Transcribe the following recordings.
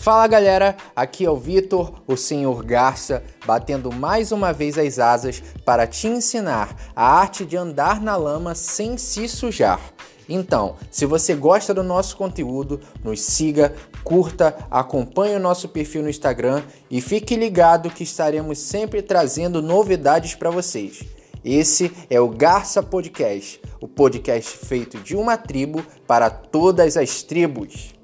Fala galera, aqui é o Vitor, o Senhor Garça, batendo mais uma vez as asas para te ensinar a arte de andar na lama sem se sujar. Então, se você gosta do nosso conteúdo, nos siga, curta, acompanhe o nosso perfil no Instagram e fique ligado que estaremos sempre trazendo novidades para vocês. Esse é o Garça Podcast, o podcast feito de uma tribo para todas as tribos.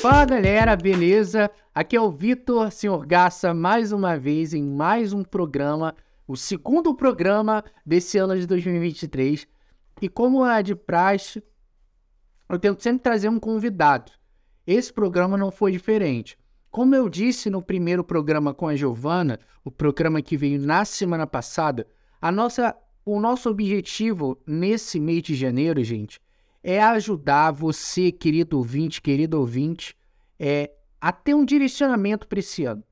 Fala galera, beleza? Aqui é o Vitor Senhor Garça, mais uma vez em mais um programa, o segundo programa desse ano de 2023. E como é de praxe, eu tento sempre trazer um convidado. Esse programa não foi diferente. Como eu disse no primeiro programa com a Giovana, o programa que veio na semana passada, a nossa, o nosso objetivo nesse mês de janeiro, gente, é ajudar você, querido ouvinte, querido ouvinte, é, a ter um direcionamento para esse ano.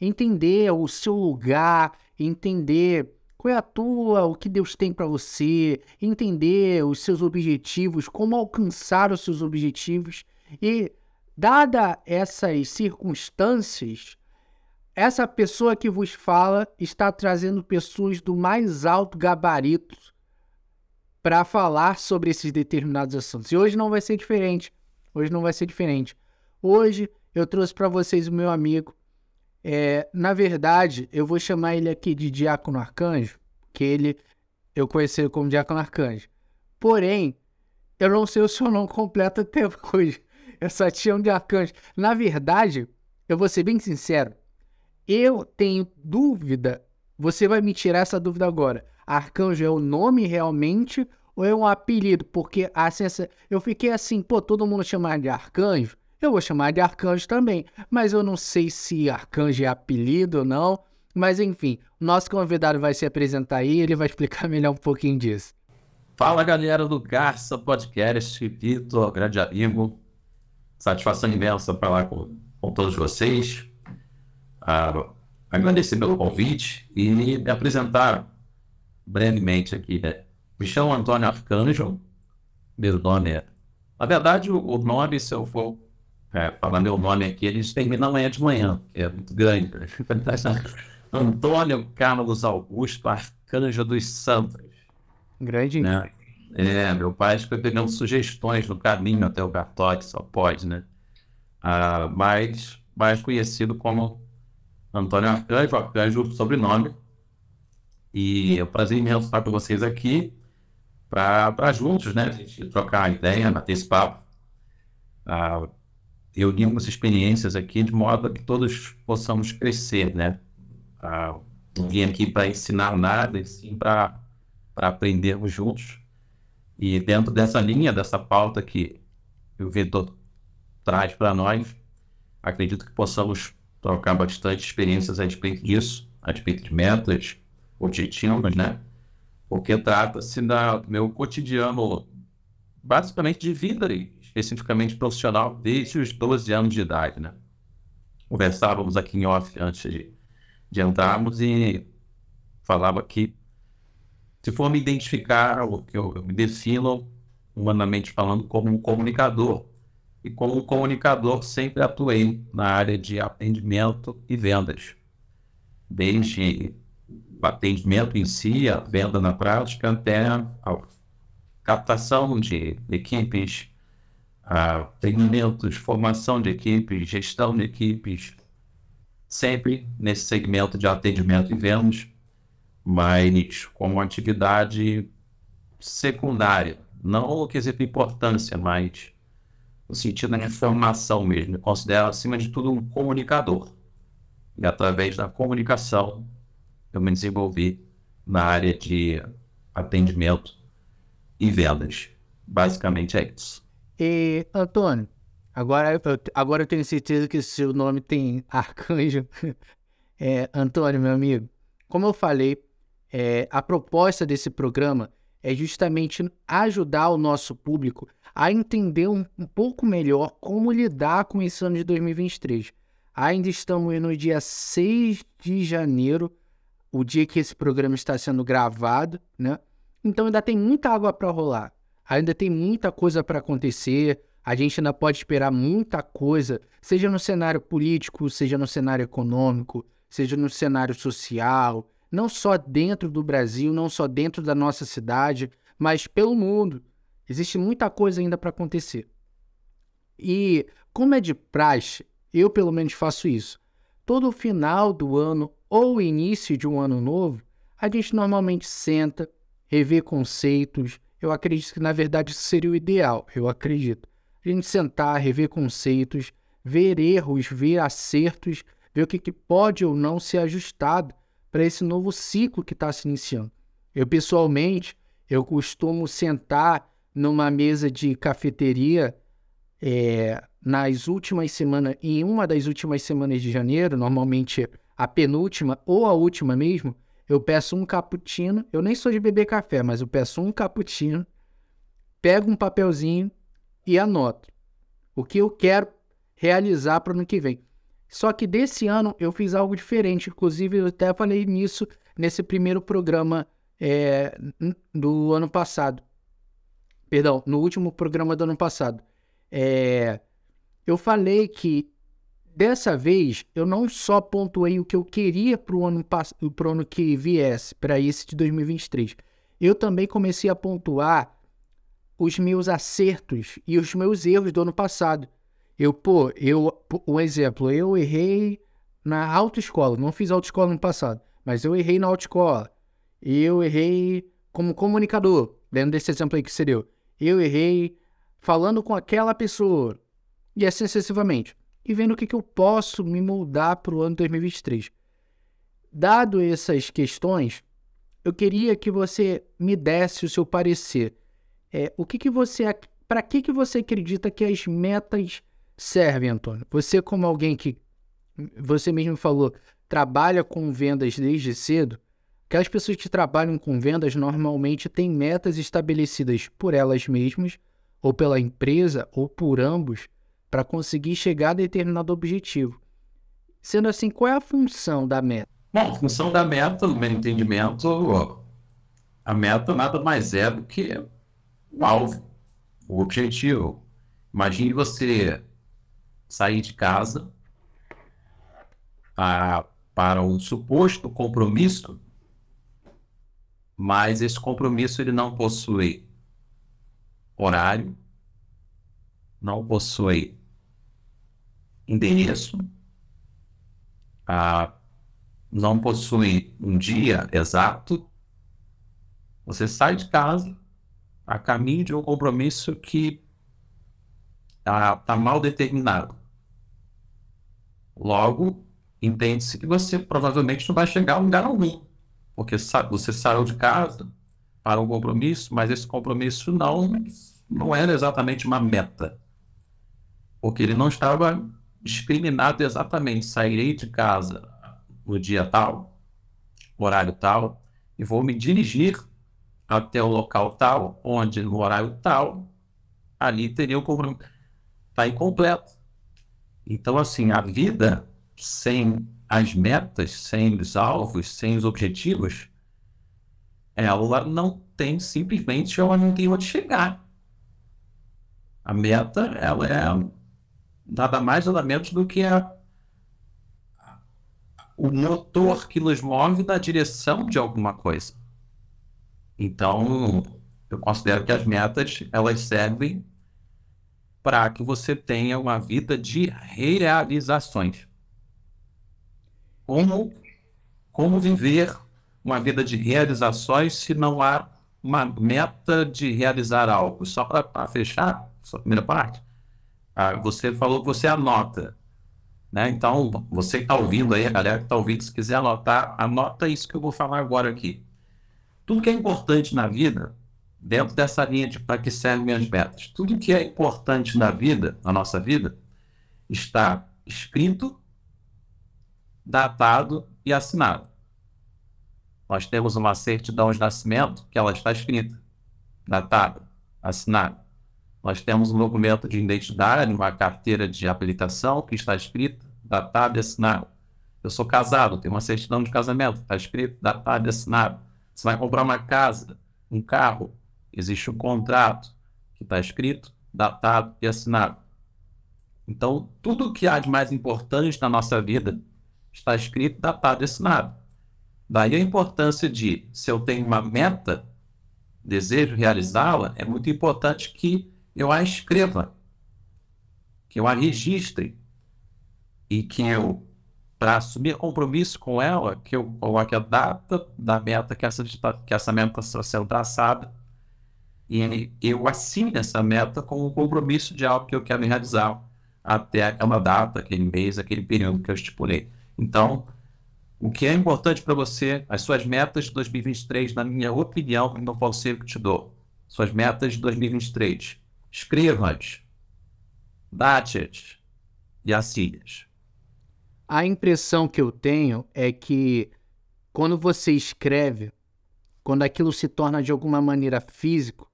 Entender o seu lugar, entender qual é a tua, o que Deus tem para você, entender os seus objetivos, como alcançar os seus objetivos. E, dada essas circunstâncias, essa pessoa que vos fala está trazendo pessoas do mais alto gabarito para falar sobre esses determinados assuntos. E hoje não vai ser diferente. Hoje não vai ser diferente. Hoje eu trouxe para vocês o meu amigo. É, na verdade, eu vou chamar ele aqui de Diácono Arcanjo, que ele eu conheci ele como Diácono Arcanjo. Porém, eu não sei o seu nome completo até hoje. Eu só tinha um de Arcanjo. Na verdade, eu vou ser bem sincero. Eu tenho dúvida. Você vai me tirar essa dúvida agora. Arcanjo é o nome realmente ou é um apelido? Porque assim, eu fiquei assim, pô, todo mundo chama de Arcanjo. Eu vou chamar de Arcanjo também, mas eu não sei se Arcanjo é apelido ou não. Mas enfim, nosso convidado vai se apresentar aí, ele vai explicar melhor um pouquinho disso. Fala galera do Garça Podcast, Vitor, grande amigo. Satisfação imensa falar com, com todos vocês. Ah, agradecer pelo convite e me apresentar brevemente aqui. Né? Me chamo Antônio Arcanjo, meu nome é. Na verdade, o nome, se eu for é, falar meu nome aqui, eles terminam amanhã de manhã, que é muito grande. Né? Antônio Carlos Augusto Arcanjo dos Santos. Grande. Né? É, meu pai foi pegando sugestões no caminho até o cartório, só pode, né? Ah, mais, mais conhecido como Antônio Arcanjo, Arcanjo sobrenome, e é um prazer imenso estar com vocês aqui para juntos, né? A gente trocar ideia, bater esse papo. Ah, algumas experiências aqui de modo que todos possamos crescer, né? Ah, não vim aqui para ensinar nada, e sim para aprendermos juntos. E dentro dessa linha, dessa pauta que o Vitor traz para nós, acredito que possamos trocar bastante experiências a respeito disso, a respeito de metas, objetivos, né? Porque trata-se do meu cotidiano, basicamente de vida, especificamente profissional, desde os 12 anos de idade, né? Conversávamos aqui em off antes de, de entrarmos e falava que, se for me identificar, o que eu, eu me defino, humanamente falando, como um comunicador. E como comunicador, sempre atuei na área de atendimento e vendas. Desde atendimento em si, a venda na prática, até a captação de equipes, treinamentos, formação de equipes, gestão de equipes, sempre nesse segmento de atendimento e vendas, mas como atividade secundária, não o quesito importância, mas no sentido da informação mesmo. Eu considero, acima de tudo, um comunicador. E através da comunicação, eu me desenvolvi na área de atendimento e vendas. Basicamente é isso. E, Antônio, agora, eu, agora eu tenho certeza que seu nome tem arcanjo. É, Antônio, meu amigo, como eu falei, é, a proposta desse programa é justamente ajudar o nosso público a entender um, um pouco melhor como lidar com esse ano de 2023. Ainda estamos no dia 6 de janeiro o dia que esse programa está sendo gravado, né? Então ainda tem muita água para rolar. Ainda tem muita coisa para acontecer. A gente ainda pode esperar muita coisa, seja no cenário político, seja no cenário econômico, seja no cenário social, não só dentro do Brasil, não só dentro da nossa cidade, mas pelo mundo. Existe muita coisa ainda para acontecer. E, como é de praxe, eu pelo menos faço isso. Todo final do ano ou início de um ano novo, a gente normalmente senta, revê conceitos. Eu acredito que, na verdade, isso seria o ideal. Eu acredito. A gente sentar, rever conceitos, ver erros, ver acertos, ver o que, que pode ou não ser ajustado para esse novo ciclo que está se iniciando. Eu, pessoalmente, eu costumo sentar numa mesa de cafeteria é, nas últimas semanas, em uma das últimas semanas de janeiro, normalmente a penúltima ou a última mesmo, eu peço um cappuccino. Eu nem sou de beber café, mas eu peço um cappuccino, pego um papelzinho e anoto o que eu quero realizar para o ano que vem. Só que desse ano eu fiz algo diferente. Inclusive, eu até falei nisso nesse primeiro programa é, do ano passado. Perdão, no último programa do ano passado. É, eu falei que dessa vez eu não só pontuei o que eu queria para o ano, ano que viesse, para esse de 2023. Eu também comecei a pontuar os meus acertos e os meus erros do ano passado. Eu, pô, eu, um exemplo, eu errei na autoescola, não fiz autoescola no passado, mas eu errei na autoescola. Eu errei como comunicador, dentro desse exemplo aí que você deu. Eu errei falando com aquela pessoa, e assim sucessivamente. E vendo o que, que eu posso me moldar para o ano 2023. Dado essas questões, eu queria que você me desse o seu parecer. É, o que, que você. Para que, que você acredita que as metas servem, Antônio? Você, como alguém que. Você mesmo falou, trabalha com vendas desde cedo. Aquelas pessoas que trabalham com vendas normalmente têm metas estabelecidas por elas mesmas, ou pela empresa, ou por ambos, para conseguir chegar a determinado objetivo. Sendo assim, qual é a função da meta? Bom, a função da meta, no meu entendimento, a meta nada mais é do que o alvo, o objetivo. Imagine você sair de casa a, para um suposto compromisso, mas esse compromisso ele não possui horário, não possui endereço, ah, não possui um dia exato, você sai de casa a caminho de um compromisso que está tá mal determinado. Logo, entende-se que você provavelmente não vai chegar a lugar algum, porque você saiu de casa para um compromisso, mas esse compromisso não, não era exatamente uma meta, porque ele não estava discriminado exatamente. Sairei de casa no dia tal, horário tal, e vou me dirigir até o local tal, onde no horário tal, ali teria o compromisso. Está incompleto. Então, assim, a vida sem as metas, sem os alvos, sem os objetivos, ela não tem simplesmente, não onde chegar. A meta, ela é nada mais nada menos do que a, o motor que nos move na direção de alguma coisa. Então, eu considero que as metas elas servem para que você tenha uma vida de realizações. Como, como viver uma vida de realizações se não há uma meta de realizar algo? Só para fechar, a primeira parte, ah, você falou que você anota. Né? Então, você que está ouvindo aí, a galera que está ouvindo, se quiser anotar, anota isso que eu vou falar agora aqui. Tudo que é importante na vida, dentro dessa linha de para que servem minhas metas, tudo que é importante na vida, na nossa vida, está escrito, datado e assinado. Nós temos uma certidão de nascimento que ela está escrita, datada, assinada. Nós temos um documento de identidade, uma carteira de habilitação que está escrita, datado e assinado. Eu sou casado, tenho uma certidão de casamento, está escrito, datado e assinado. Você vai comprar uma casa, um carro, existe um contrato que está escrito, datado e assinado. Então, tudo que há de mais importante na nossa vida está escrito, datado e assinado. Daí a importância de, se eu tenho uma meta, desejo realizá-la, é muito importante que eu a escreva, que eu a registre e que eu, para assumir compromisso com ela, que eu coloque a data da meta que essa, que essa meta está sendo traçada e eu assine essa meta com o compromisso de algo que eu quero realizar até aquela data, aquele mês, aquele período que eu estipulei. Então, o que é importante para você, as suas metas de 2023, na minha opinião, no conselho que te dou, suas metas de 2023, escreva-as, date-as e assine-as. A impressão que eu tenho é que quando você escreve, quando aquilo se torna de alguma maneira físico,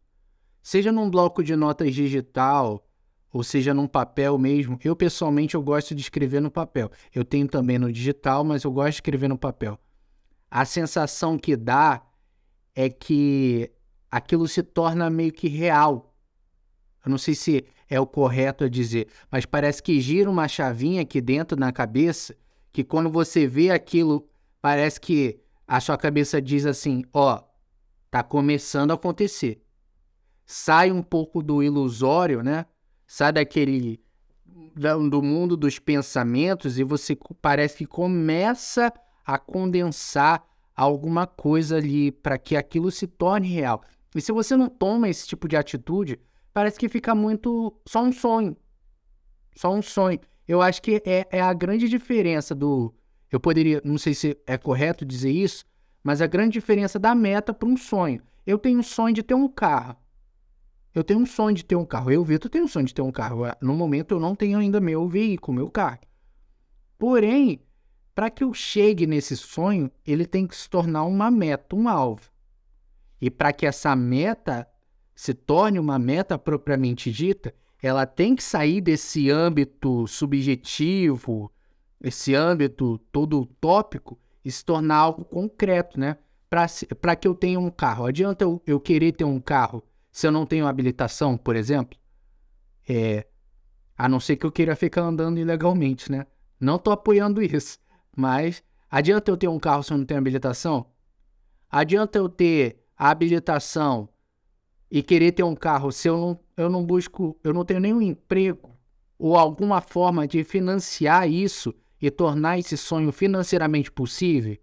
seja num bloco de notas digital, ou seja num papel mesmo. Eu pessoalmente eu gosto de escrever no papel. Eu tenho também no digital, mas eu gosto de escrever no papel. A sensação que dá é que aquilo se torna meio que real. Eu não sei se é o correto a dizer, mas parece que gira uma chavinha aqui dentro na cabeça, que quando você vê aquilo, parece que a sua cabeça diz assim: ó, tá começando a acontecer. Sai um pouco do ilusório, né? sai daquele do mundo dos pensamentos e você parece que começa a condensar alguma coisa ali para que aquilo se torne real. E se você não toma esse tipo de atitude, parece que fica muito só um sonho. Só um sonho. Eu acho que é, é a grande diferença do. Eu poderia, não sei se é correto dizer isso, mas a grande diferença da meta para um sonho. Eu tenho um sonho de ter um carro. Eu tenho um sonho de ter um carro. Eu, Vitor, tenho um sonho de ter um carro. No momento, eu não tenho ainda meu veículo, meu carro. Porém, para que eu chegue nesse sonho, ele tem que se tornar uma meta, um alvo. E para que essa meta se torne uma meta propriamente dita, ela tem que sair desse âmbito subjetivo, esse âmbito todo utópico, e se tornar algo concreto, né? Para que eu tenha um carro. Adianta eu, eu querer ter um carro se eu não tenho habilitação, por exemplo, é, a não ser que eu queira ficar andando ilegalmente, né? Não estou apoiando isso, mas adianta eu ter um carro se eu não tenho habilitação? Adianta eu ter a habilitação e querer ter um carro se eu não, eu não busco, eu não tenho nenhum emprego ou alguma forma de financiar isso e tornar esse sonho financeiramente possível?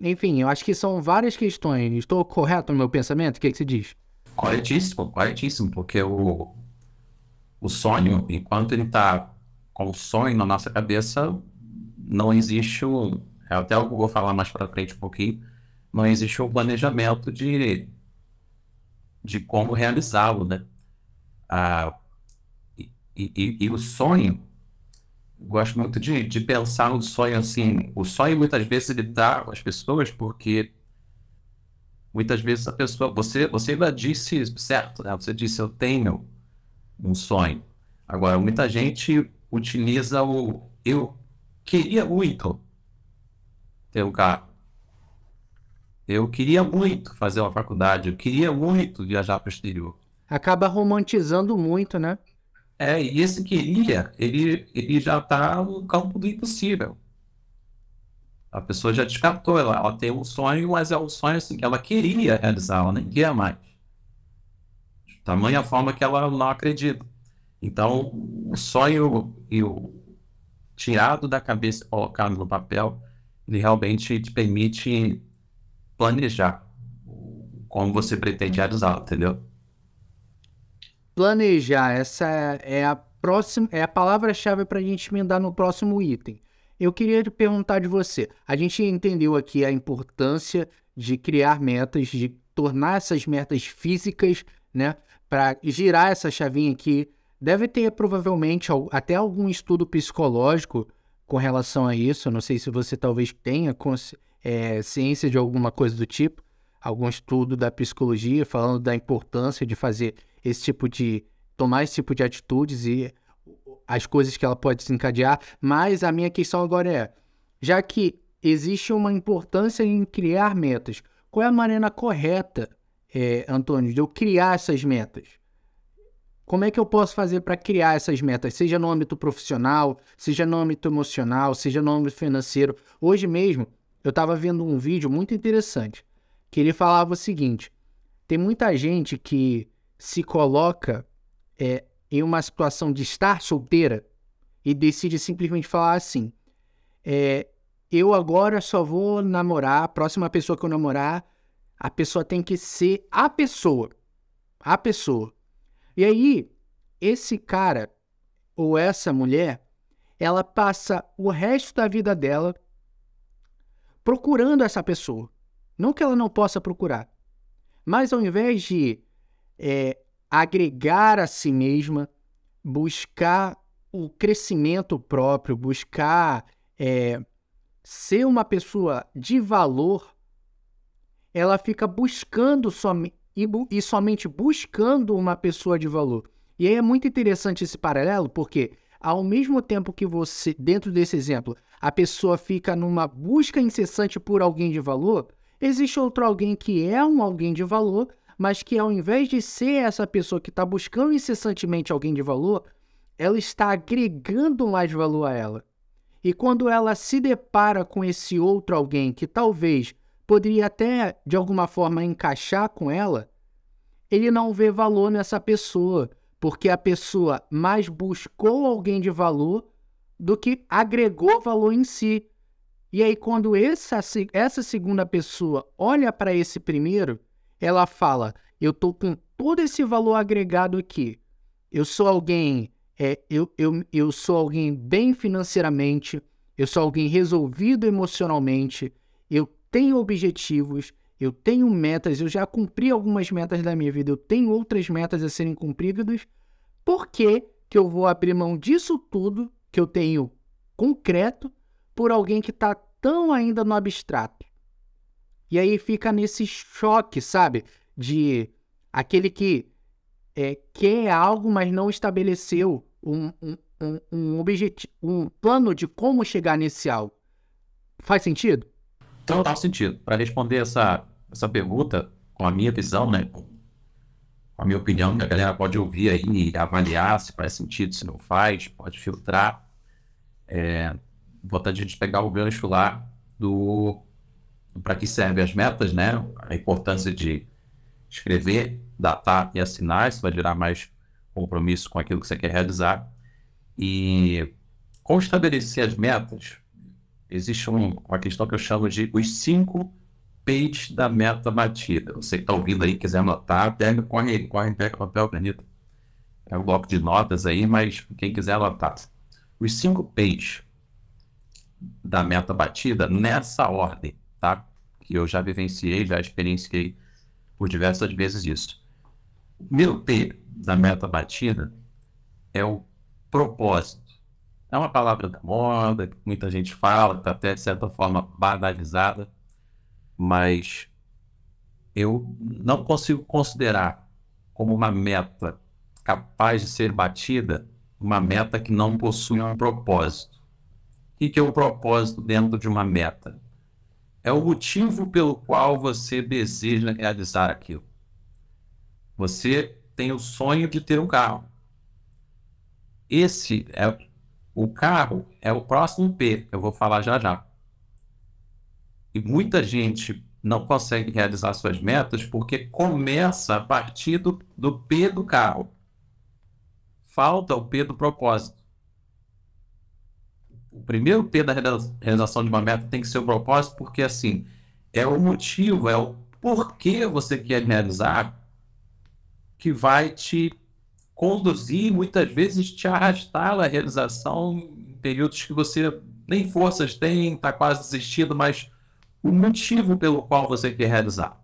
Enfim, eu acho que são várias questões. Estou correto no meu pensamento? O que, é que você diz? Corretíssimo, corretíssimo, porque o, o sonho, enquanto ele está com o sonho na nossa cabeça, não existe o. É até o que eu vou falar mais para frente um pouquinho. Não existe o planejamento de, de como realizá-lo, né? Ah, e, e, e, o sonho, gosto muito de, de pensar no sonho assim. O sonho muitas vezes ele dá às pessoas porque muitas vezes a pessoa, você, você ainda disse certo, né? Você disse eu tenho um sonho. Agora, muita gente utiliza o eu queria muito ter um carro. Eu queria muito fazer uma faculdade, eu queria muito viajar para o exterior. Acaba romantizando muito, né? É, e esse queria, ele, ele já está no campo do impossível. A pessoa já descartou, ela, ela tem um sonho, mas é um sonho assim, que ela queria realizar, ela nem quer mais. Tamanha forma que ela não acredita. Então, o sonho e o tirado da cabeça e colocado no papel, ele realmente te permite planejar como você pretende realizar, entendeu? Planejar, essa é a próxima, é a palavra-chave para a gente emendar no próximo item. Eu queria perguntar de você. A gente entendeu aqui a importância de criar metas, de tornar essas metas físicas, né? Para girar essa chavinha aqui. Deve ter provavelmente até algum estudo psicológico com relação a isso. Eu não sei se você talvez tenha é, ciência de alguma coisa do tipo, algum estudo da psicologia falando da importância de fazer esse tipo de tomar esse tipo de atitudes e as coisas que ela pode desencadear, mas a minha questão agora é: já que existe uma importância em criar metas, qual é a maneira correta, é, Antônio, de eu criar essas metas? Como é que eu posso fazer para criar essas metas, seja no âmbito profissional, seja no âmbito emocional, seja no âmbito financeiro? Hoje mesmo, eu estava vendo um vídeo muito interessante que ele falava o seguinte: tem muita gente que se coloca é, em uma situação de estar solteira e decide simplesmente falar assim: é, eu agora só vou namorar, a próxima pessoa que eu namorar, a pessoa tem que ser a pessoa. A pessoa. E aí, esse cara ou essa mulher, ela passa o resto da vida dela procurando essa pessoa. Não que ela não possa procurar, mas ao invés de é, agregar a si mesma, buscar o crescimento próprio, buscar é, ser uma pessoa de valor, ela fica buscando e, e, somente buscando uma pessoa de valor. E aí é muito interessante esse paralelo, porque ao mesmo tempo que você, dentro desse exemplo, a pessoa fica numa busca incessante por alguém de valor, existe outro alguém que é um alguém de valor, mas que ao invés de ser essa pessoa que está buscando incessantemente alguém de valor, ela está agregando mais valor a ela. E quando ela se depara com esse outro alguém que talvez poderia até de alguma forma encaixar com ela, ele não vê valor nessa pessoa, porque a pessoa mais buscou alguém de valor do que agregou valor em si. E aí, quando essa, essa segunda pessoa olha para esse primeiro, ela fala: Eu estou com todo esse valor agregado aqui. Eu sou alguém é, eu, eu, eu sou alguém bem financeiramente, eu sou alguém resolvido emocionalmente, eu tenho objetivos, eu tenho metas, eu já cumpri algumas metas da minha vida, eu tenho outras metas a serem cumpridas. Por que, que eu vou abrir mão disso tudo que eu tenho concreto por alguém que está tão ainda no abstrato? E aí fica nesse choque, sabe? De aquele que é, quer algo, mas não estabeleceu um, um, um, um objetivo, um plano de como chegar nesse algo. Faz sentido? Faz sentido. Para responder essa, essa pergunta, com a minha visão, né? Com a minha opinião, que a galera pode ouvir aí e avaliar se faz sentido, se não faz, pode filtrar. É, a gente pegar o gancho lá do para que servem as metas, né? A importância de escrever datar e assinar, isso vai gerar mais compromisso com aquilo que você quer realizar. E como estabelecer as metas, existe um, uma questão que eu chamo de os cinco P's da meta batida. Você que está ouvindo aí, quiser anotar, pega, corre corre, pega papel, caneta. É um bloco de notas aí, mas quem quiser anotar. Os cinco P's da meta batida nessa ordem, tá? Que eu já vivenciei, já experienciei por diversas vezes isso. Meu P da meta batida é o propósito. É uma palavra da moda, que muita gente fala, está até de certa forma banalizada, mas eu não consigo considerar como uma meta capaz de ser batida uma meta que não possui um propósito. O que é o propósito dentro de uma meta? É o motivo pelo qual você deseja realizar aquilo. Você tem o sonho de ter um carro. Esse é o carro é o próximo P, eu vou falar já já. E muita gente não consegue realizar suas metas porque começa a partir do, do P do carro. Falta o P do propósito. O primeiro P da realização de uma meta tem que ser o propósito, porque assim é o motivo, é o porquê você quer realizar que vai te conduzir, muitas vezes te arrastar à realização em períodos que você nem forças tem, está quase desistindo, mas o motivo pelo qual você quer realizar.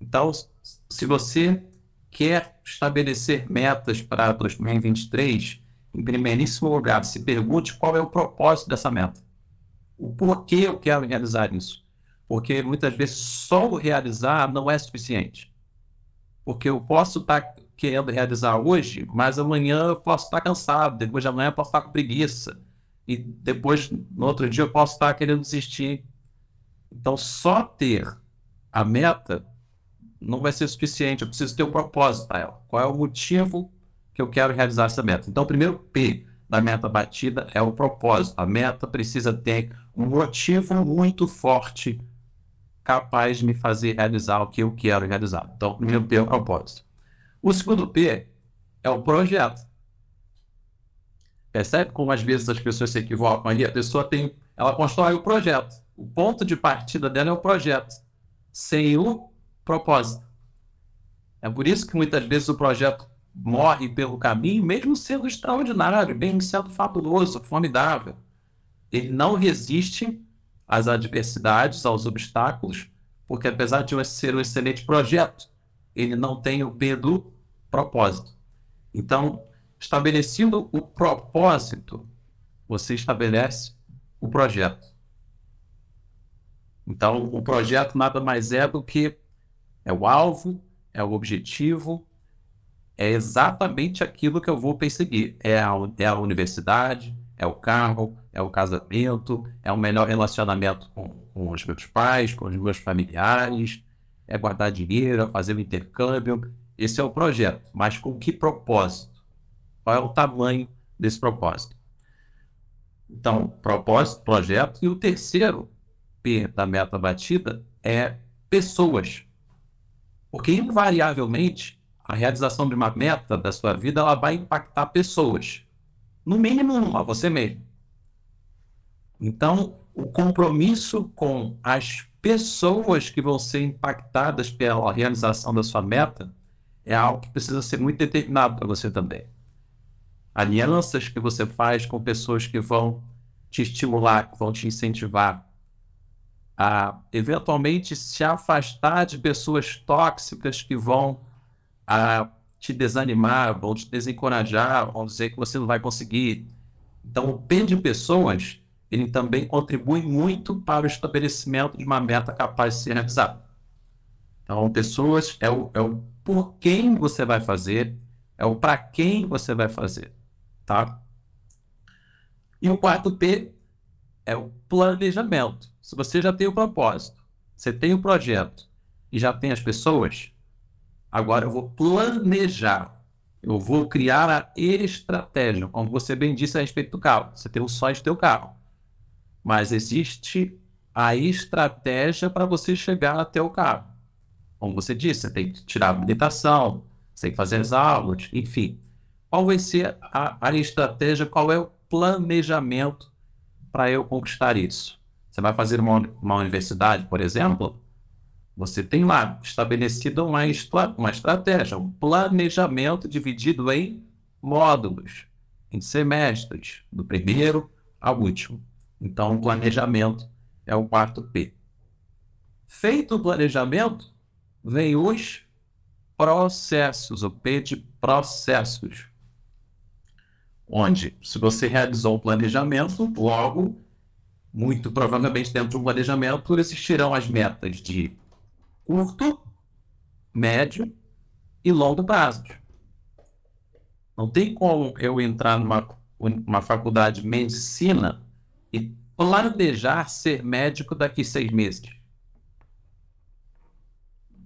Então, se você quer estabelecer metas para 2023, em primeiríssimo lugar, se pergunte qual é o propósito dessa meta. O porquê eu quero realizar isso. Porque muitas vezes só o realizar não é suficiente. Porque eu posso estar querendo realizar hoje, mas amanhã eu posso estar cansado, depois de amanhã eu posso estar com preguiça. E depois, no outro dia, eu posso estar querendo desistir. Então, só ter a meta não vai ser suficiente. Eu preciso ter um propósito para ela. Qual é o motivo que eu quero realizar essa meta. Então, o primeiro P da meta batida é o propósito. A meta precisa ter um motivo muito forte capaz de me fazer realizar o que eu quero realizar. Então, o primeiro P é o propósito. O segundo P é o projeto. Percebe como às vezes as pessoas se equivocam ali? A pessoa tem, ela constrói o projeto. O ponto de partida dela é o projeto, sem o propósito. É por isso que muitas vezes o projeto morre pelo caminho, mesmo sendo extraordinário, mesmo sendo fabuloso, formidável. Ele não resiste às adversidades, aos obstáculos, porque apesar de ser um excelente projeto, ele não tem o P do propósito. Então, estabelecendo o propósito, você estabelece o projeto. Então, o projeto nada mais é do que é o alvo, é o objetivo, é exatamente aquilo que eu vou perseguir. É a, é a universidade, é o carro, é o casamento, é o melhor relacionamento com, com os meus pais, com os meus familiares, é guardar dinheiro, é fazer o intercâmbio. Esse é o projeto. Mas com que propósito? Qual é o tamanho desse propósito? Então, propósito, projeto. E o terceiro P da meta batida é pessoas. Porque, invariavelmente, a realização de uma meta da sua vida ela vai impactar pessoas. No mínimo uma, você mesmo. Então, o compromisso com as pessoas que vão ser impactadas pela realização da sua meta é algo que precisa ser muito determinado para você também. Alianças que você faz com pessoas que vão te estimular, que vão te incentivar a eventualmente se afastar de pessoas tóxicas que vão a te desanimar, vão te desencorajar, vão dizer que você não vai conseguir. Então, o P de pessoas, ele também contribui muito para o estabelecimento de uma meta capaz de ser realizada. Então, pessoas é o, é o por quem você vai fazer, é o para quem você vai fazer, tá? E o quarto P é o planejamento. Se você já tem o propósito, você tem o projeto e já tem as pessoas, Agora eu vou planejar. Eu vou criar a estratégia, como você bem disse a respeito do carro. Você tem o sonho do teu carro. Mas existe a estratégia para você chegar até o carro. Como você disse, você tem que tirar a habilitação, você tem que fazer as aulas, enfim. Qual vai ser a, a estratégia, qual é o planejamento para eu conquistar isso? Você vai fazer uma, uma universidade, por exemplo? Você tem lá estabelecido uma, uma estratégia, um planejamento dividido em módulos, em semestres, do primeiro ao último. Então, o planejamento é o quarto P. Feito o planejamento, vem os processos, o P de processos. Onde, se você realizou o planejamento, logo, muito provavelmente dentro do planejamento, existirão as metas de curto, médio e longo prazo. Não tem como eu entrar numa uma faculdade de medicina e planejar ser médico daqui seis meses.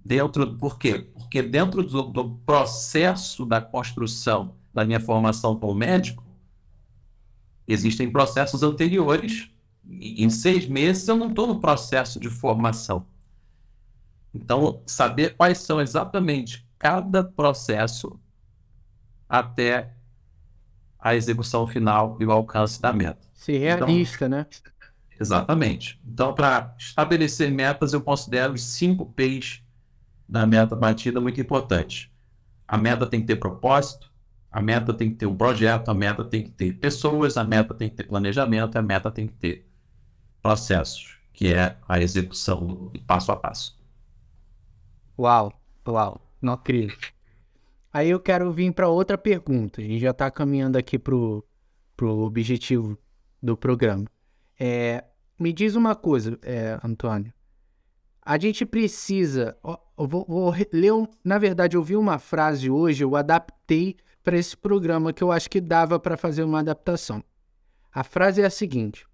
Dentro, por quê? Porque dentro do, do processo da construção da minha formação como médico, existem processos anteriores. Em seis meses eu não estou no processo de formação. Então, saber quais são exatamente cada processo até a execução final e o alcance da meta. Ser então, realista, então, né? Exatamente. Então, para estabelecer metas, eu considero os cinco P's da meta batida muito importantes. A meta tem que ter propósito, a meta tem que ter um projeto, a meta tem que ter pessoas, a meta tem que ter planejamento, a meta tem que ter processos, que é a execução passo a passo. Uau, uau, não acredito. Aí eu quero vir para outra pergunta, e já está caminhando aqui pro, pro objetivo do programa. É, me diz uma coisa, é, Antônio. A gente precisa. Eu vou, vou ler. Na verdade, eu vi uma frase hoje, eu adaptei para esse programa que eu acho que dava para fazer uma adaptação. A frase é a seguinte: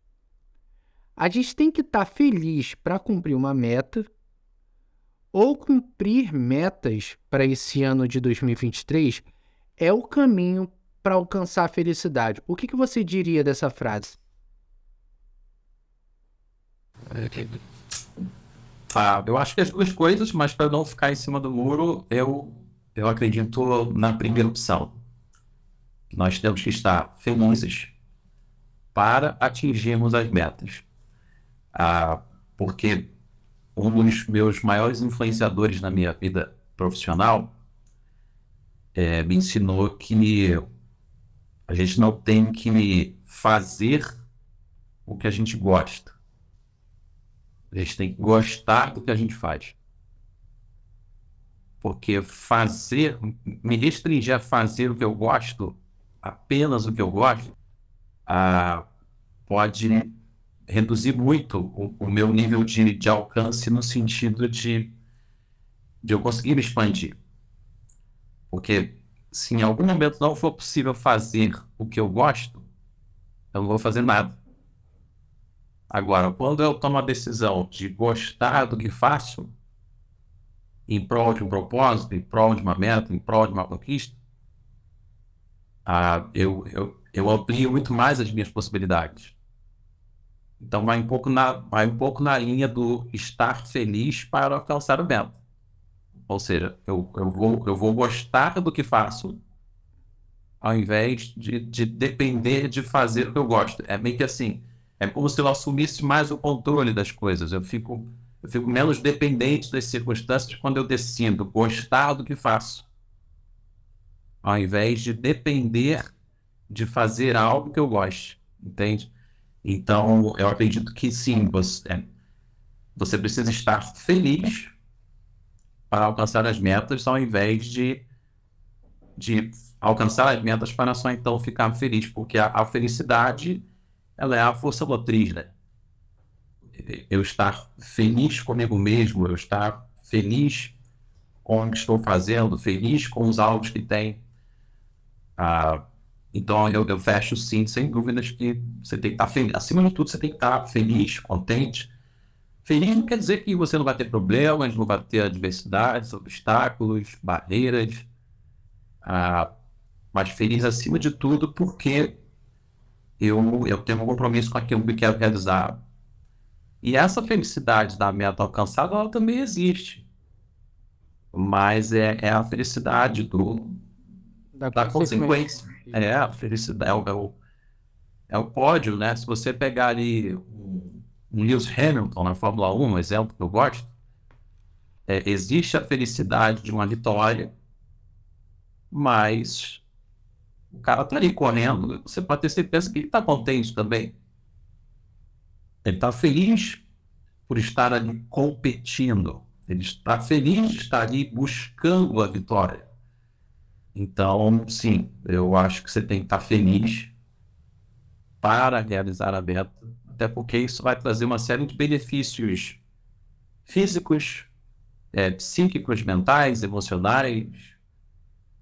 A gente tem que estar tá feliz para cumprir uma meta ou cumprir metas para esse ano de 2023 é o caminho para alcançar a felicidade. O que, que você diria dessa frase? Ah, eu acho que as duas coisas, mas para não ficar em cima do muro, eu, eu acredito na primeira opção. Nós temos que estar felizes para atingirmos as metas. Ah, porque um dos meus maiores influenciadores na minha vida profissional é, me ensinou que a gente não tem que fazer o que a gente gosta. A gente tem que gostar do que a gente faz. Porque fazer, me restringir a fazer o que eu gosto, apenas o que eu gosto, ah, pode reduzir muito o, o meu nível de, de, alcance no sentido de, de eu conseguir me expandir. Porque se em algum momento não for possível fazer o que eu gosto, eu não vou fazer nada. Agora, quando eu tomo a decisão de gostar do que faço, em prol de um propósito, em prol de uma meta, em prol de uma conquista, ah, eu, eu, eu amplio muito mais as minhas possibilidades. Então vai um pouco na, vai um pouco na linha do estar feliz para alcançar o meta. Ou seja, eu, eu, vou, eu vou gostar do que faço ao invés de, de depender de fazer o que eu gosto. É meio que assim, é como se eu assumisse mais o controle das coisas. Eu fico, eu fico menos dependente das circunstâncias quando eu decido gostar do que faço. Ao invés de depender de fazer algo que eu goste. Entende? Então, eu acredito que sim, você, é, você precisa estar feliz para alcançar as metas, ao invés de, de alcançar as metas para só então ficar feliz, porque a, a felicidade ela é a força motriz, né? Eu estar feliz comigo mesmo, eu estar feliz com o que estou fazendo, feliz com os alvos que tem. Ah, então eu, eu fecho sim, sem dúvidas que você tem que estar feliz. Acima de tudo, você tem que estar feliz, contente. Feliz não quer dizer que você não vai ter problemas, não vai ter adversidades, obstáculos, barreiras. Ah, mas feliz acima de tudo porque eu, eu tenho um compromisso com aquilo que quero realizar. E essa felicidade da meta alcançada, ela também existe. Mas é, é a felicidade do, da, da consequência. É, a felicidade é o, é o, é o pódio, né? Se você pegar ali um, um Lewis Hamilton na Fórmula 1, um exemplo que eu gosto, é, existe a felicidade de uma vitória, mas o cara tá ali correndo, você pode ter certeza que ele tá contente também. Ele tá feliz por estar ali competindo. Ele está feliz de estar ali buscando a vitória. Então, sim, eu acho que você tem que estar feliz para realizar a meta, até porque isso vai trazer uma série de benefícios físicos, é, psíquicos, mentais, emocionais,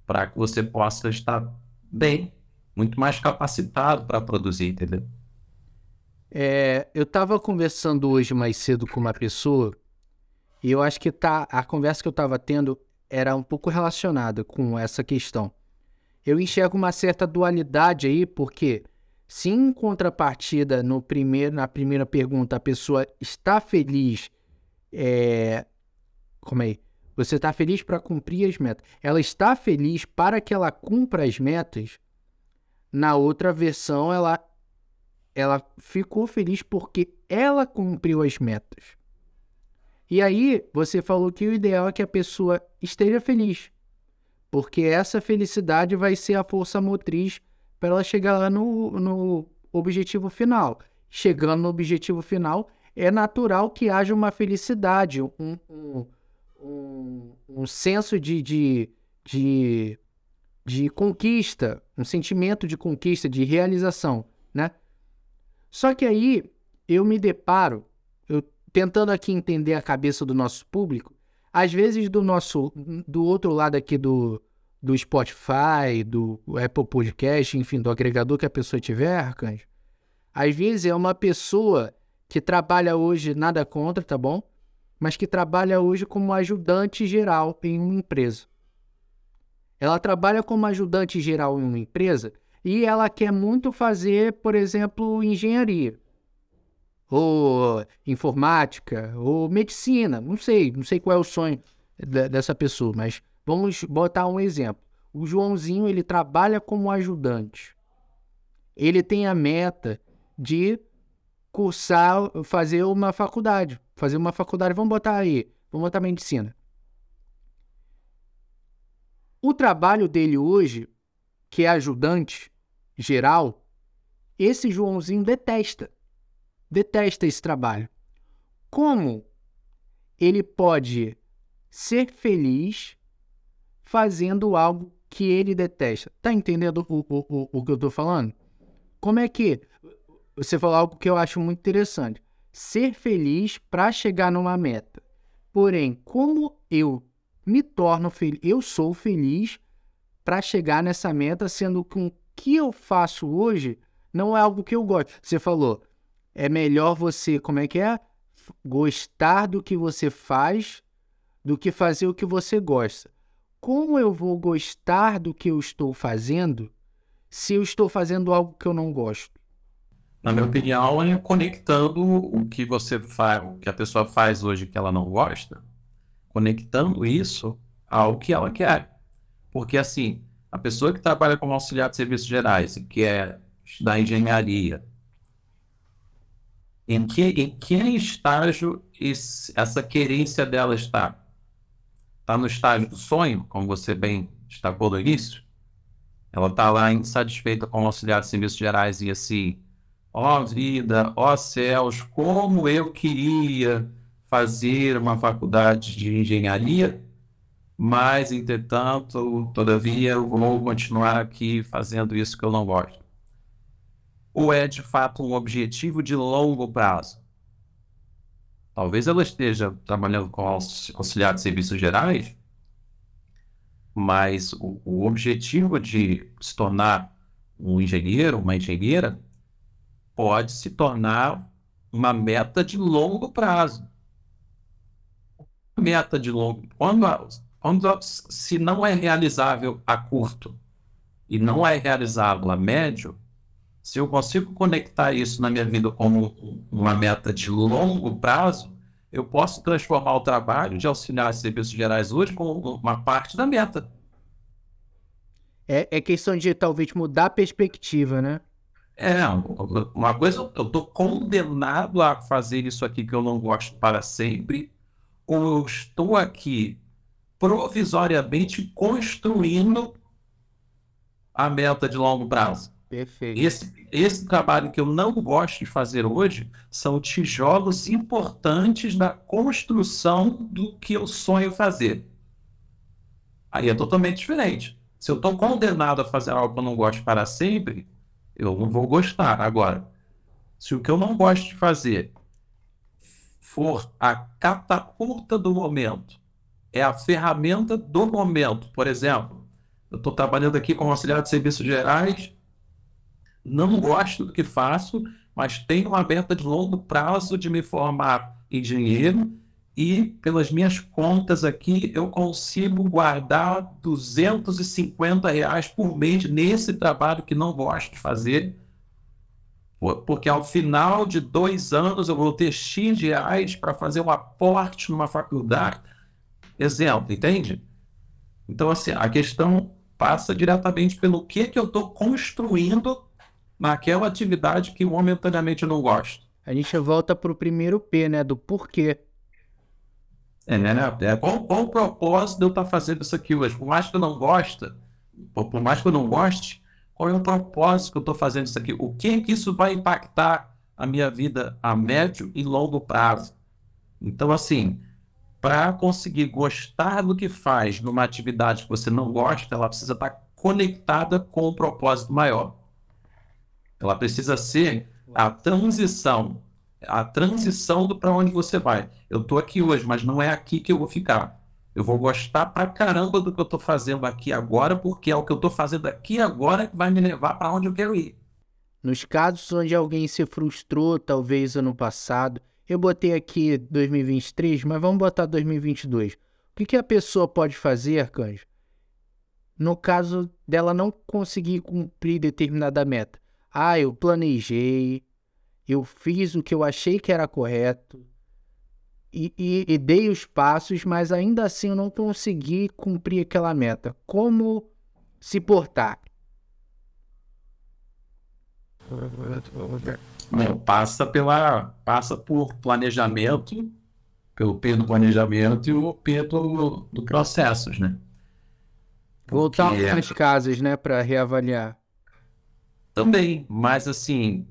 para que você possa estar bem, muito mais capacitado para produzir, entendeu? É, eu estava conversando hoje mais cedo com uma pessoa e eu acho que tá, a conversa que eu estava tendo era um pouco relacionada com essa questão. Eu enxergo uma certa dualidade aí, porque se em contrapartida no primeiro, na primeira pergunta a pessoa está feliz, é... como é? Você está feliz para cumprir as metas. Ela está feliz para que ela cumpra as metas. Na outra versão, ela, ela ficou feliz porque ela cumpriu as metas. E aí, você falou que o ideal é que a pessoa esteja feliz, porque essa felicidade vai ser a força motriz para ela chegar lá no, no objetivo final. Chegando no objetivo final, é natural que haja uma felicidade, um, um, um, um senso de, de, de, de conquista, um sentimento de conquista, de realização, né? Só que aí eu me deparo, tentando aqui entender a cabeça do nosso público, às vezes do nosso do outro lado aqui do, do Spotify, do Apple Podcast, enfim, do agregador que a pessoa tiver, Arcanjo, às vezes é uma pessoa que trabalha hoje, nada contra, tá bom? Mas que trabalha hoje como ajudante geral em uma empresa. Ela trabalha como ajudante geral em uma empresa e ela quer muito fazer, por exemplo, engenharia, ou informática, ou medicina, não sei, não sei qual é o sonho dessa pessoa, mas vamos botar um exemplo. O Joãozinho, ele trabalha como ajudante. Ele tem a meta de cursar, fazer uma faculdade, fazer uma faculdade, vamos botar aí, vamos botar medicina. O trabalho dele hoje, que é ajudante geral, esse Joãozinho detesta. Detesta esse trabalho. Como ele pode ser feliz fazendo algo que ele detesta? Tá entendendo o, o, o, o que eu tô falando? Como é que você falou algo que eu acho muito interessante. Ser feliz para chegar numa meta. Porém, como eu me torno feliz, eu sou feliz para chegar nessa meta, sendo que o que eu faço hoje não é algo que eu gosto. Você falou, é melhor você, como é que é? Gostar do que você faz do que fazer o que você gosta. Como eu vou gostar do que eu estou fazendo se eu estou fazendo algo que eu não gosto? na minha opinião, é conectando o que você faz, o que a pessoa faz hoje que ela não gosta, conectando isso ao que ela quer. Porque assim, a pessoa que trabalha como auxiliar de serviços gerais e quer estudar engenharia, em que, em que estágio esse, essa querência dela está? Está no estágio do sonho, como você bem destacou no início? Ela está lá insatisfeita com o auxiliar de serviços gerais e assim, Ó oh, vida, ó oh, céus, como eu queria fazer uma faculdade de engenharia, mas, entretanto, todavia, eu vou continuar aqui fazendo isso que eu não gosto. Ou é, de fato, um objetivo de longo prazo? Talvez ela esteja trabalhando com auxiliar de serviços gerais, mas o, o objetivo de se tornar um engenheiro, uma engenheira, pode se tornar uma meta de longo prazo. Meta de longo. Quando, quando se não é realizável a curto e não é realizável a médio, se eu consigo conectar isso na minha vida como uma meta de longo prazo, eu posso transformar o trabalho de auxiliar serviços gerais hoje como uma parte da meta. É, é questão de talvez mudar a perspectiva, né? É, uma coisa, eu estou condenado a fazer isso aqui que eu não gosto para sempre, ou eu estou aqui provisoriamente construindo a meta de longo prazo. Perfeito. Esse, esse trabalho que eu não gosto de fazer hoje são tijolos importantes da construção do que eu sonho fazer. Aí é totalmente diferente. Se eu estou condenado a fazer algo que eu não gosto para sempre, eu não vou gostar. Agora, se o que eu não gosto de fazer for a catapulta do momento, é a ferramenta do momento, por exemplo, eu estou trabalhando aqui como auxiliar de serviços gerais, não gosto do que faço, mas tenho uma meta de longo prazo de me formar engenheiro e pelas minhas contas aqui eu consigo guardar 250 reais por mês nesse trabalho que não gosto de fazer, porque ao final de dois anos eu vou ter X reais para fazer um aporte numa faculdade. Exemplo, entende? Então, assim, a questão passa diretamente pelo que, que eu estou construindo naquela atividade que momentaneamente eu não gosto. A gente volta para o primeiro P, né? Do porquê. É, né? É, qual, qual o propósito de eu estar fazendo isso aqui hoje? Por mais que eu não goste, por, mais que eu não goste, qual é o propósito que eu estou fazendo isso aqui? O que que isso vai impactar a minha vida a médio e longo prazo? Então, assim, para conseguir gostar do que faz numa atividade que você não gosta, ela precisa estar conectada com um propósito maior. Ela precisa ser a transição a transição do para onde você vai. Eu tô aqui hoje, mas não é aqui que eu vou ficar. Eu vou gostar pra caramba do que eu tô fazendo aqui agora, porque é o que eu tô fazendo aqui agora que vai me levar para onde eu quero ir. Nos casos onde alguém se frustrou, talvez ano passado, eu botei aqui 2023, mas vamos botar 2022. O que, que a pessoa pode fazer, Arcanjo? no caso dela não conseguir cumprir determinada meta. Ah, eu planejei, eu fiz o que eu achei que era correto e, e, e dei os passos, mas ainda assim eu não consegui cumprir aquela meta. Como se portar? Não, passa pela passa por planejamento, pelo P do planejamento e o P do, do processos, né? Voltar algumas casas, né, para reavaliar. Também, mas assim,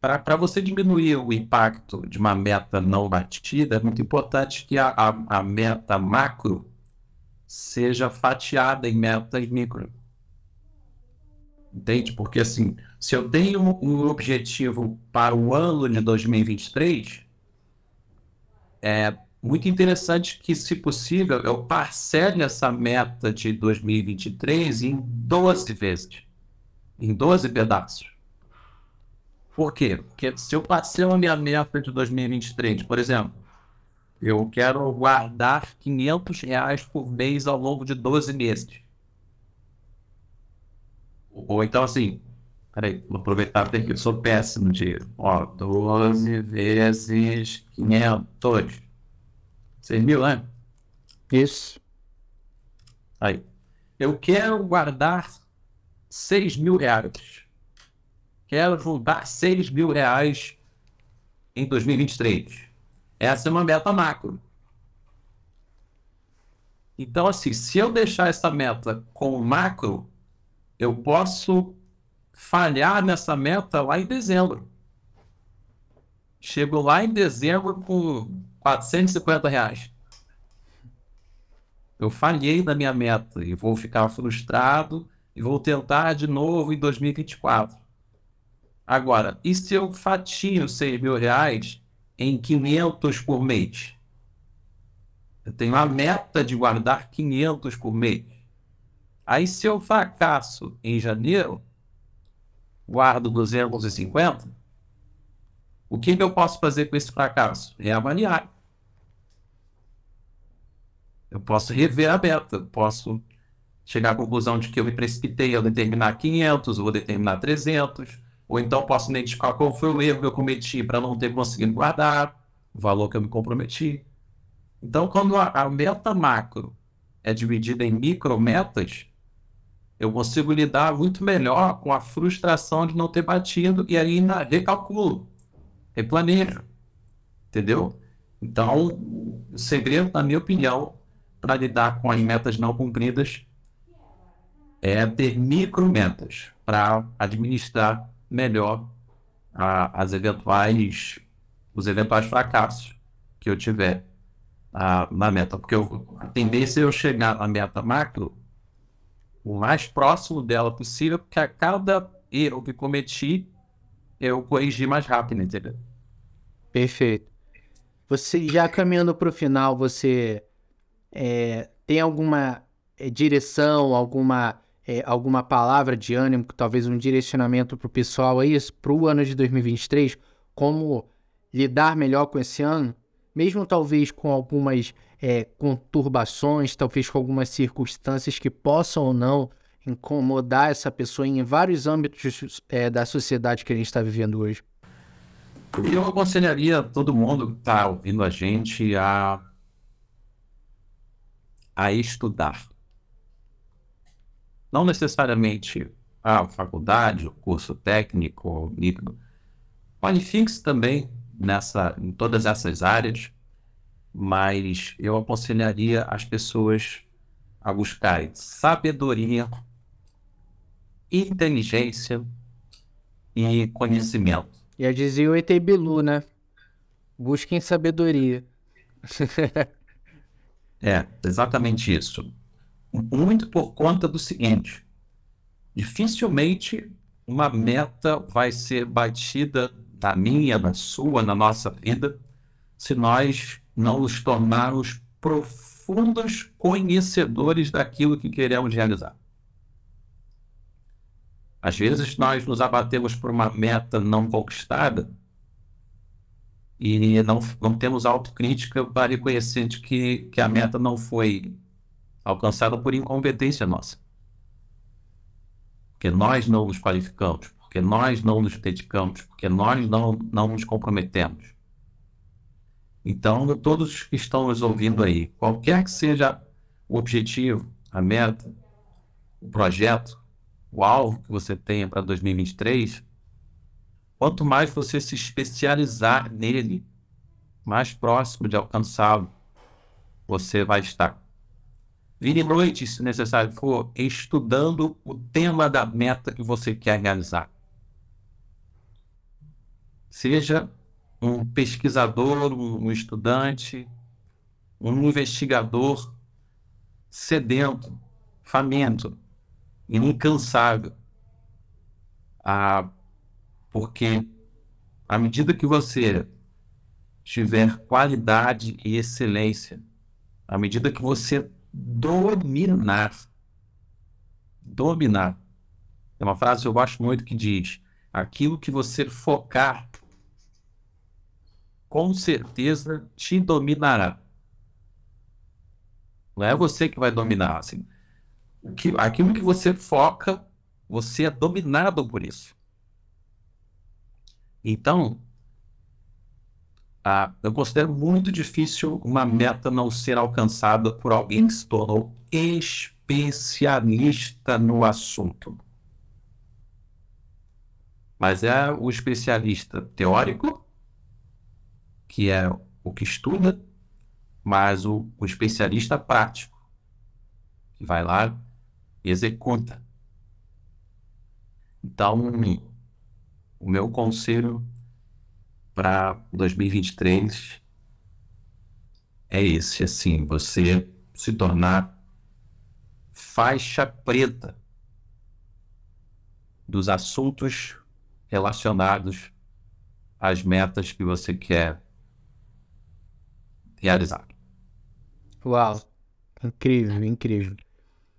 para você diminuir o impacto de uma meta não batida, é muito importante que a, a, a meta macro seja fatiada em metas micro. Entende? Porque assim, se eu tenho um objetivo para o ano de 2023, é muito interessante que, se possível, eu parcele essa meta de 2023 em 12 vezes, em 12 pedaços. Por quê? Porque se eu parcelo a minha meta de 2023, por exemplo, eu quero guardar 500 reais por mês ao longo de 12 meses. Ou então assim, peraí, vou aproveitar porque eu sou péssimo de, ó, 12 vezes 500. 6 mil, né? Isso. Aí. Eu quero guardar 6 mil reais. Quero juntar 6 mil reais em 2023. Essa é uma meta macro. Então, assim, se eu deixar essa meta com macro, eu posso falhar nessa meta lá em dezembro. Chego lá em dezembro com 450 reais. Eu falhei na minha meta e vou ficar frustrado e vou tentar de novo em 2024. Agora, e se eu fatio 6 mil reais em 500 por mês? Eu tenho a meta de guardar 500 por mês. Aí, se eu fracasso em janeiro, guardo 250, o que, que eu posso fazer com esse fracasso? É avaliar. Eu posso rever a meta, posso chegar à conclusão de que eu me precipitei ao determinar 500, ou determinar 300, ou então posso identificar qual foi o erro que eu cometi para não ter conseguido guardar o valor que eu me comprometi. Então, quando a, a meta macro é dividida em micrometas, eu consigo lidar muito melhor com a frustração de não ter batido e aí na, recalculo, replanejo. Entendeu? Então, o segredo, na minha opinião, para lidar com as metas não cumpridas é ter micrometas para administrar melhor a, as eventuais os eventuais fracassos que eu tiver a, na meta, porque eu, a tendência é eu chegar na meta macro o mais próximo dela possível, porque a cada erro que cometi, eu corrigi mais rápido, entendeu? Perfeito. Você já caminhando para o final, você é, tem alguma é, direção, alguma é, alguma palavra de ânimo, talvez um direcionamento para o pessoal aí, para o ano de 2023, como lidar melhor com esse ano, mesmo talvez com algumas é, conturbações, talvez com algumas circunstâncias que possam ou não incomodar essa pessoa em vários âmbitos é, da sociedade que a gente está vivendo hoje? Eu aconselharia todo mundo que está ouvindo a gente a, a estudar. Não necessariamente a faculdade, o curso técnico, nível. Qualifique-se também nessa, em todas essas áreas mas eu aconselharia as pessoas a buscarem sabedoria, inteligência e conhecimento. Já dizia o ET Bilu, né? Busquem sabedoria. é, exatamente isso. Muito por conta do seguinte: dificilmente uma meta vai ser batida na minha, na sua, na nossa vida, se nós não nos tornarmos profundos conhecedores daquilo que queremos realizar. Às vezes nós nos abatemos por uma meta não conquistada e não, não temos autocrítica para reconhecer que, que a meta não foi alcançada por incompetência nossa. Porque nós não nos qualificamos, porque nós não nos dedicamos, porque nós não, não nos comprometemos. Então, todos que estão nos ouvindo aí, qualquer que seja o objetivo, a meta, o projeto, o alvo que você tenha para 2023, quanto mais você se especializar nele, mais próximo de alcançá-lo você vai estar. Vire noite, se necessário for, estudando o tema da meta que você quer realizar. Seja um pesquisador, um estudante, um investigador sedento, faminto, incansável. Ah, porque à medida que você tiver qualidade e excelência, à medida que você dominar, dominar, é uma frase que eu gosto muito que diz: aquilo que você focar, com certeza te dominará. Não é você que vai dominar, assim. Aquilo que você foca, você é dominado por isso. Então, ah, eu considero muito difícil uma meta não ser alcançada por alguém que se tornou especialista no assunto. Mas é o especialista teórico, que é o que estuda, mas o, o especialista prático, que vai lá e executa. Então, o meu conselho para 2023 é esse, assim, você se tornar faixa preta dos assuntos relacionados às metas que você quer realizar. Uau, incrível, incrível.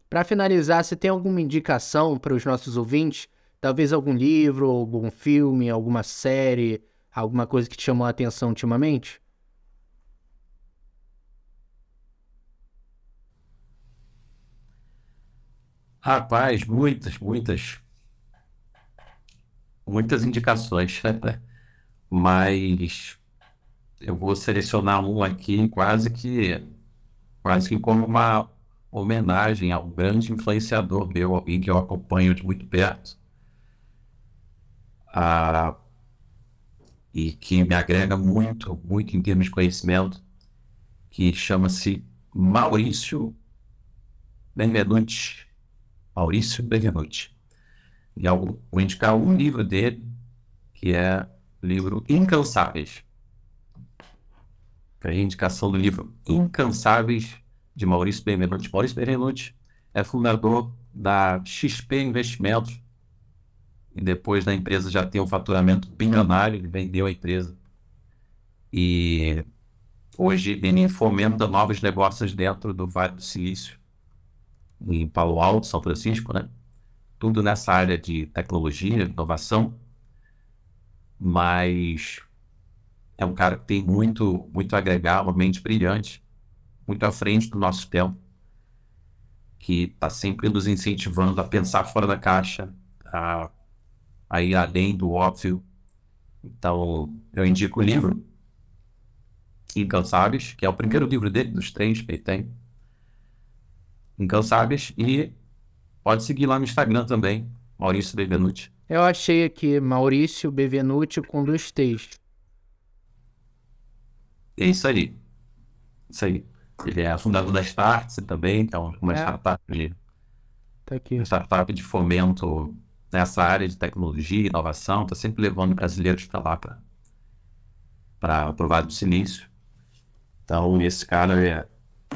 Para finalizar, você tem alguma indicação para os nossos ouvintes? Talvez algum livro, algum filme, alguma série, Alguma coisa que te chamou a atenção ultimamente? Rapaz, muitas, muitas. Muitas indicações, né? Mas eu vou selecionar um aqui quase que quase que como uma homenagem a um grande influenciador meu, alguém que eu acompanho de muito perto. A e que me agrega muito, muito em termos de conhecimento, que chama-se Maurício Benvenuti. Maurício Benvenuti. E eu vou indicar um livro dele, que é o livro Incansáveis. É a indicação do livro Incansáveis, de Maurício Benvenuti. Maurício Benvenuti é fundador da XP Investimentos, e depois da empresa já ter um faturamento bilionário, ele vendeu a empresa. E hoje ele fomenta novos negócios dentro do Vale do Silício, em Palo Alto, São Francisco, né? Tudo nessa área de tecnologia, inovação. Mas é um cara que tem muito, muito a agregar, uma mente brilhante, muito à frente do nosso tempo, que está sempre nos incentivando a pensar fora da caixa, a aí além do óbvio. Então, eu indico o livro Incansáveis, que é o primeiro livro dele, dos três que ele tem. Incansáveis, e pode seguir lá no Instagram também, Maurício Bevenuti. Eu achei aqui Maurício Bevenuti com dois T's. É isso aí. Isso aí. Ele é fundador da Startse também, que é uma é. startup de, tá aqui. Uma startup de fomento nessa área de tecnologia, inovação, está sempre levando brasileiros para lá para o Vale do Silício. Então, esse cara é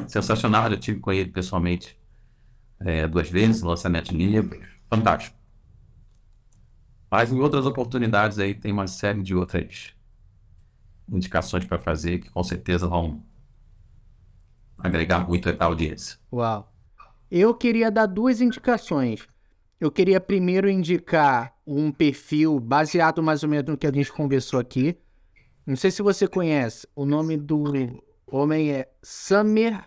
sensacional. Eu tive com ele pessoalmente é, duas vezes, lançamento de livros, fantástico. Mas em outras oportunidades aí tem uma série de outras indicações para fazer que com certeza vão agregar muito à audiência. Uau. Eu queria dar duas indicações. Eu queria primeiro indicar um perfil baseado mais ou menos no que a gente conversou aqui. Não sei se você conhece. O nome do homem é Samer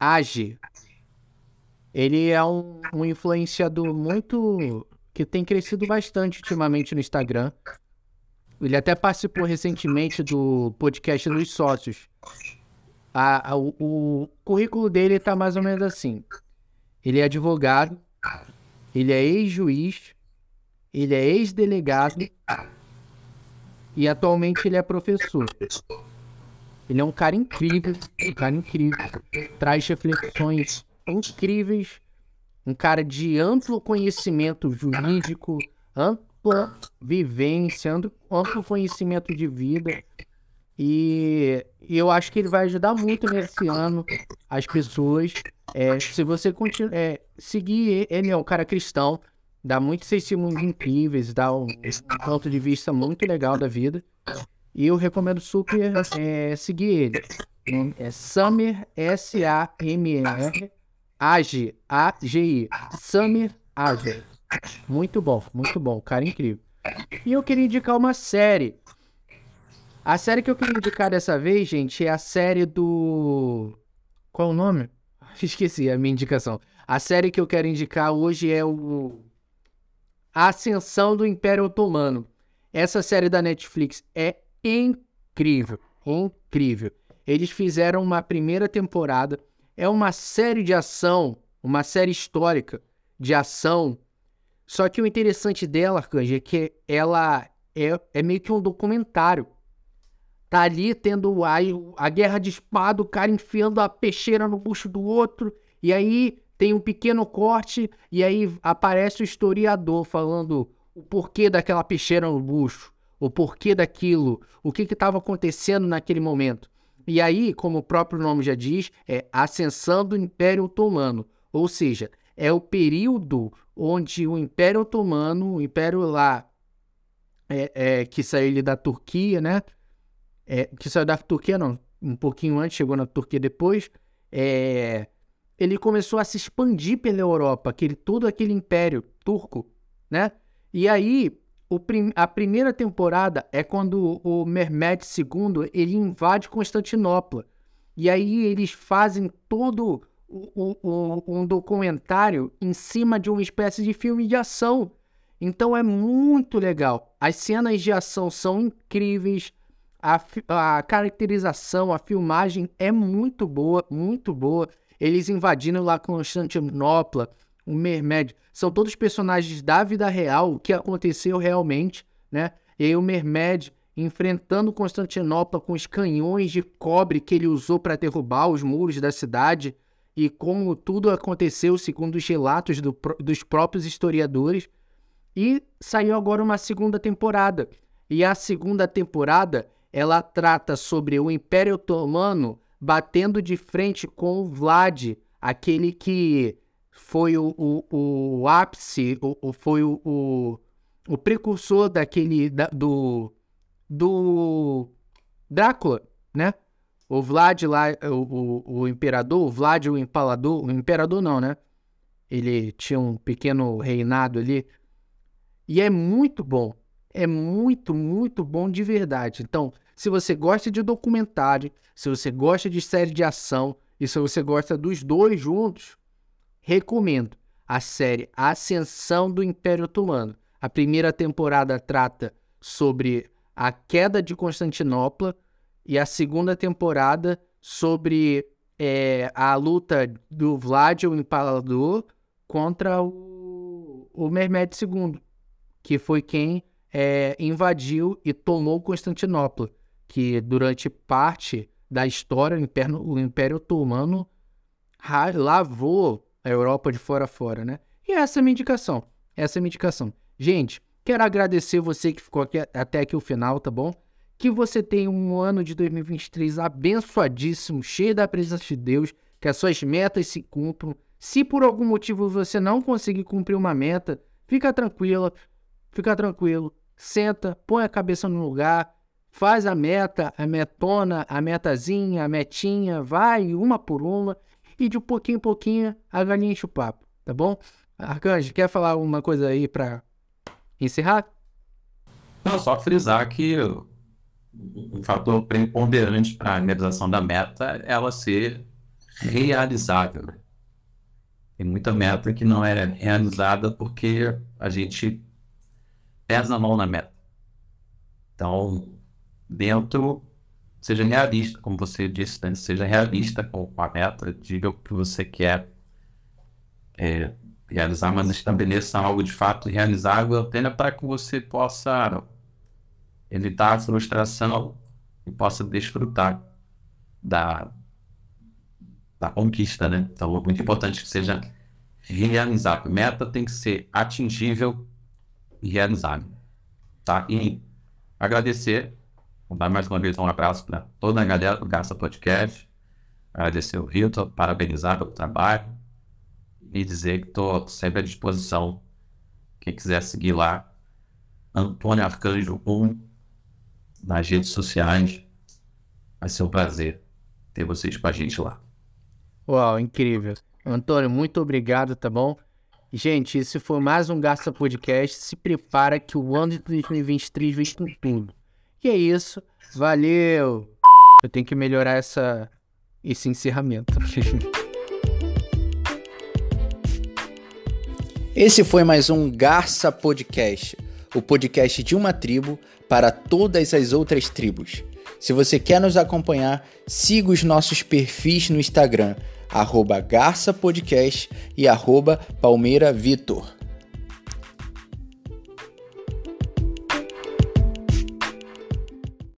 Age. ele é um, um influenciador muito. que tem crescido bastante ultimamente no Instagram. Ele até participou recentemente do podcast dos sócios. A, a, o, o currículo dele está mais ou menos assim. Ele é advogado, ele é ex-juiz, ele é ex-delegado e atualmente ele é professor. Ele é um cara incrível, um cara incrível. Traz reflexões incríveis, um cara de amplo conhecimento jurídico, ampla vivência, amplo conhecimento de vida. E, e eu acho que ele vai ajudar muito nesse ano as pessoas. É, se você continu, é, seguir ele, é um cara cristão, dá muitos testemunhos incríveis, dá um, um ponto de vista muito legal da vida. E eu recomendo super é, seguir ele. É Summer, S-A-M-R, Age, A-G-I. Summer Age. Muito bom, muito bom. Cara incrível. E eu queria indicar uma série. A série que eu queria indicar dessa vez, gente, é a série do. Qual o nome? Esqueci a minha indicação. A série que eu quero indicar hoje é o. A Ascensão do Império Otomano. Essa série da Netflix é incrível, incrível. Eles fizeram uma primeira temporada, é uma série de ação, uma série histórica de ação. Só que o interessante dela, Arcanjo, é que ela é, é meio que um documentário. Tá ali tendo a, a guerra de espada, o cara enfiando a peixeira no bucho do outro, e aí tem um pequeno corte, e aí aparece o historiador falando o porquê daquela peixeira no bucho o porquê daquilo, o que estava acontecendo naquele momento. E aí, como o próprio nome já diz, é ascensão do Império Otomano, ou seja, é o período onde o Império Otomano, o Império lá é, é, que saiu da Turquia, né? É, que saiu da Turquia, não, um pouquinho antes, chegou na Turquia depois, é, ele começou a se expandir pela Europa, aquele, todo aquele império turco, né? E aí, prim a primeira temporada é quando o Mehmed II ele invade Constantinopla. E aí eles fazem todo o, o, um documentário em cima de uma espécie de filme de ação. Então é muito legal. As cenas de ação são incríveis. A, a caracterização, a filmagem é muito boa, muito boa. Eles invadindo lá Constantinopla, o Mermed, são todos personagens da vida real, o que aconteceu realmente, né? E aí o Mermed enfrentando Constantinopla com os canhões de cobre que ele usou para derrubar os muros da cidade e como tudo aconteceu segundo os relatos do, dos próprios historiadores. E saiu agora uma segunda temporada. E a segunda temporada ela trata sobre o Império Otomano batendo de frente com o Vlad, aquele que foi o, o, o ápice, o, foi o, o, o, precursor daquele, da, do, do Drácula, né? O Vlad lá, o, o, o imperador, o Vlad o empalador, o imperador não, né? Ele tinha um pequeno reinado ali. E é muito bom. É muito, muito bom de verdade. Então, se você gosta de documentário, se você gosta de série de ação, e se você gosta dos dois juntos, Recomendo a série Ascensão do Império Otomano. A primeira temporada trata sobre a queda de Constantinopla e a segunda temporada sobre é, a luta do Vlad, o Impalador, contra o, o Mehmed II, que foi quem é, invadiu e tomou Constantinopla, que durante parte da história o Império, o Império Otomano lavou a Europa de fora a fora, né? E essa é a minha indicação. Essa é a minha indicação. Gente, quero agradecer você que ficou aqui, até aqui o final, tá bom? Que você tenha um ano de 2023 abençoadíssimo, cheio da presença de Deus, que as suas metas se cumpram. Se por algum motivo você não conseguir cumprir uma meta, fica tranquila, fica tranquilo. Senta, põe a cabeça no lugar, faz a meta, a metona, a metazinha, a metinha, vai uma por uma e de pouquinho em pouquinho a galinha enche o papo, tá bom? Arcanjo, quer falar alguma coisa aí para encerrar? Não, só frisar que um fator preponderante para a realização da meta é ela ser realizável. Tem muita meta que não é realizada porque a gente pesa a mão na meta. Então, dentro, seja realista, como você disse, né? seja realista com a meta, diga o que você quer é, realizar, mas estabeleça algo de fato realizável, apenas para que você possa evitar a frustração e possa desfrutar da, da conquista, né? Então é muito importante que seja realizável. Meta tem que ser atingível e realizável, tá? E agradecer, vou dar mais uma vez um abraço para toda a galera do Gasta Podcast, agradecer o Rito, parabenizar pelo trabalho e dizer que estou sempre à disposição. Quem quiser seguir lá, Antônio Arcanjo 1 nas redes sociais. Vai ser um prazer ter vocês com a gente lá. Uau, incrível. Antônio, muito obrigado, tá bom? Gente, esse foi mais um Gasta Podcast. Se prepara que o ano de 2023 vem com tudo. E é isso. Valeu! Eu tenho que melhorar essa, esse encerramento. Esse foi mais um Garça Podcast, o podcast de uma tribo para todas as outras tribos. Se você quer nos acompanhar, siga os nossos perfis no Instagram, arroba Garça Podcast e arroba Palmeira Vitor.